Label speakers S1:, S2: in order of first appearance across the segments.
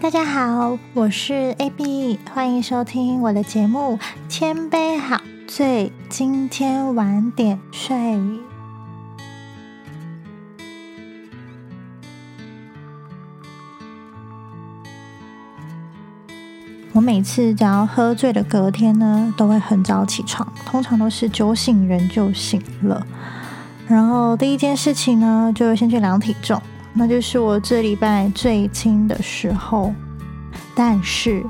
S1: 大家好，我是 AB，欢迎收听我的节目《千杯好醉》，今天晚点睡。我每次只要喝醉的隔天呢，都会很早起床，通常都是酒醒人就醒了。然后第一件事情呢，就先去量体重。那就是我这礼拜最轻的时候，但是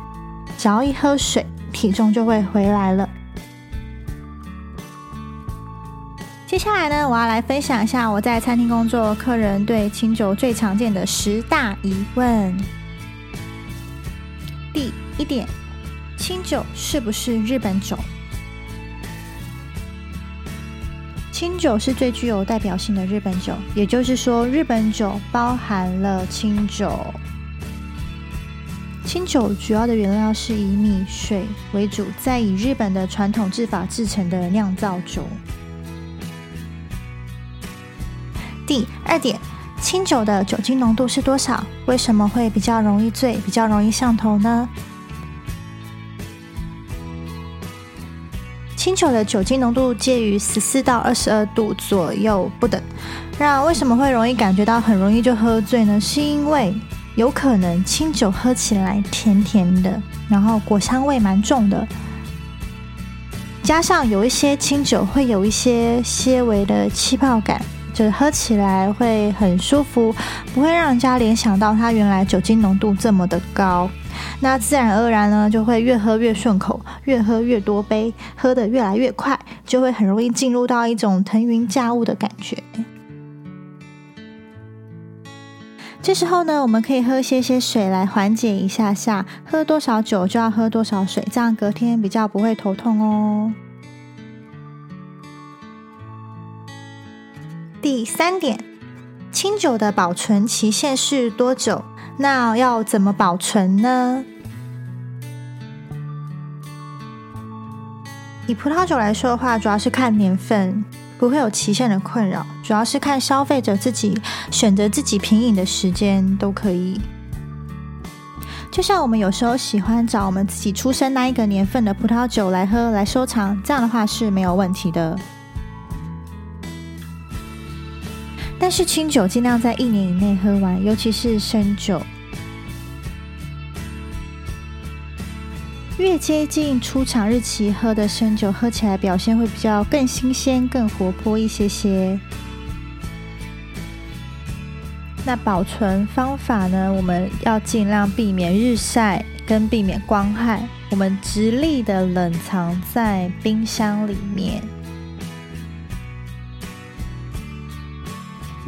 S1: 只要一喝水，体重就会回来了。接下来呢，我要来分享一下我在餐厅工作，客人对清酒最常见的十大疑问。第一点，清酒是不是日本酒？清酒是最具有代表性的日本酒，也就是说，日本酒包含了清酒。清酒主要的原料是以米、水为主，再以日本的传统制法制成的酿造酒。第二点，清酒的酒精浓度是多少？为什么会比较容易醉、比较容易上头呢？酒的酒精浓度介于十四到二十二度左右不等。那为什么会容易感觉到很容易就喝醉呢？是因为有可能清酒喝起来甜甜的，然后果香味蛮重的，加上有一些清酒会有一些些微的气泡感，就是喝起来会很舒服，不会让人家联想到它原来酒精浓度这么的高。那自然而然呢，就会越喝越顺口，越喝越多杯，喝得越来越快，就会很容易进入到一种腾云驾雾的感觉。这时候呢，我们可以喝些些水来缓解一下下，喝多少酒就要喝多少水，这样隔天比较不会头痛哦。第三点，清酒的保存期限是多久？那要怎么保存呢？以葡萄酒来说的话，主要是看年份，不会有期限的困扰，主要是看消费者自己选择自己品饮的时间都可以。就像我们有时候喜欢找我们自己出生那一个年份的葡萄酒来喝来收藏，这样的话是没有问题的。但是清酒尽量在一年以内喝完，尤其是生酒。越接近出厂日期喝的生酒，喝起来表现会比较更新鲜、更活泼一些些。那保存方法呢？我们要尽量避免日晒跟避免光害，我们直立的冷藏在冰箱里面。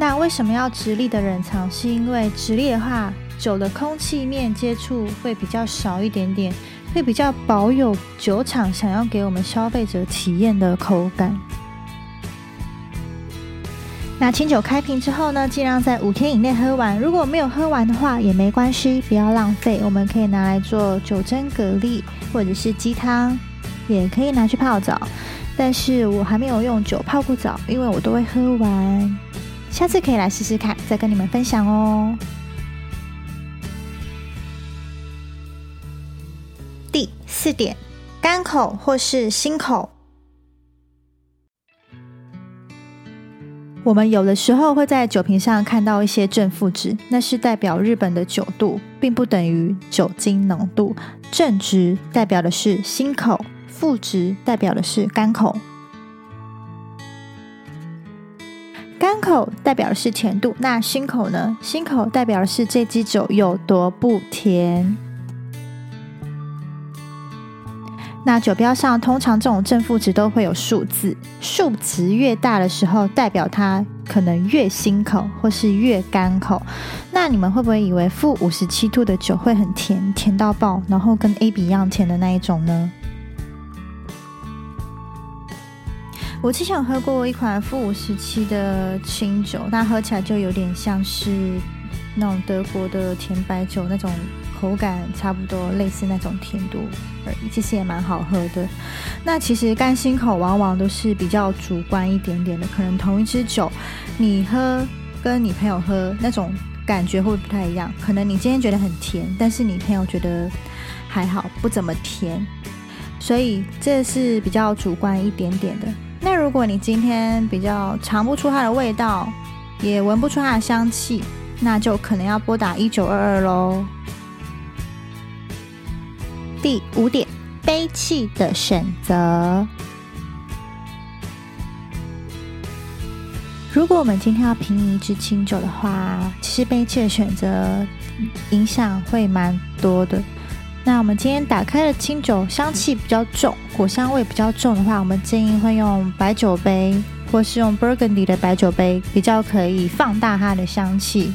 S1: 那为什么要直立的冷藏？是因为直立的话，酒的空气面接触会比较少一点点，会比较保有酒厂想要给我们消费者体验的口感。那清酒开瓶之后呢，尽量在五天以内喝完。如果没有喝完的话，也没关系，不要浪费，我们可以拿来做酒蒸蛤蜊，或者是鸡汤，也可以拿去泡澡。但是我还没有用酒泡过澡，因为我都会喝完。下次可以来试试看，再跟你们分享哦。第四点，干口或是新口，我们有的时候会在酒瓶上看到一些正负值，那是代表日本的酒度，并不等于酒精浓度。正值代表的是新口，负值代表的是干口。干口代表的是甜度，那心口呢？心口代表的是这支酒有多不甜。那酒标上通常这种正负值都会有数字，数值越大的时候，代表它可能越辛口或是越干口。那你们会不会以为负五十七度的酒会很甜，甜到爆，然后跟 A B 一样甜的那一种呢？我之前有喝过一款负五十七的清酒，那喝起来就有点像是那种德国的甜白酒那种口感，差不多类似那种甜度而已，其实也蛮好喝的。那其实干心口往往都是比较主观一点点的，可能同一支酒，你喝跟你朋友喝那种。感觉会不太一样。可能你今天觉得很甜，但是你朋友觉得还好，不怎么甜。所以这是比较主观一点点的。那如果你今天比较尝不出它的味道，也闻不出它的香气，那就可能要拨打一九二二喽。第五点，杯器的选择。如果我们今天要品一支清酒的话，其实杯器的选择影响会蛮多的。那我们今天打开的清酒香气比较重，果香味比较重的话，我们建议会用白酒杯，或是用 Burgundy 的白酒杯，比较可以放大它的香气。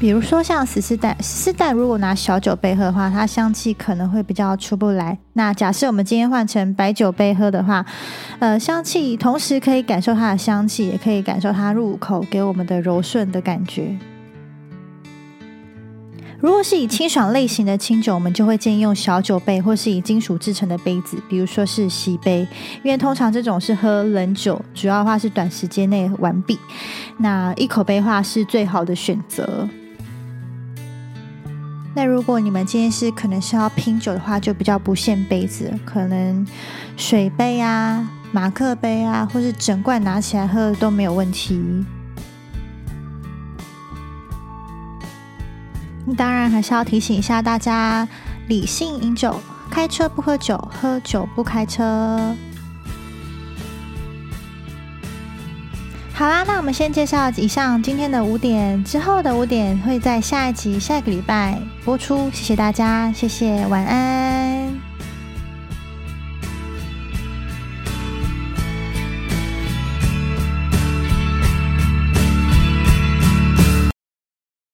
S1: 比如说像十四代，十四代如果拿小酒杯喝的话，它香气可能会比较出不来。那假设我们今天换成白酒杯喝的话，呃，香气同时可以感受它的香气，也可以感受它入口给我们的柔顺的感觉。如果是以清爽类型的清酒，我们就会建议用小酒杯，或是以金属制成的杯子，比如说是锡杯，因为通常这种是喝冷酒，主要的话是短时间内完毕。那一口杯话是最好的选择。那如果你们今天是可能是要拼酒的话，就比较不限杯子，可能水杯啊、马克杯啊，或是整罐拿起来喝都没有问题。当然，还是要提醒一下大家：理性饮酒，开车不喝酒，喝酒不开车。好啦，那我们先介绍以上今天的五点，之后的五点会在下一集、下一个礼拜播出。谢谢大家，谢谢，晚安。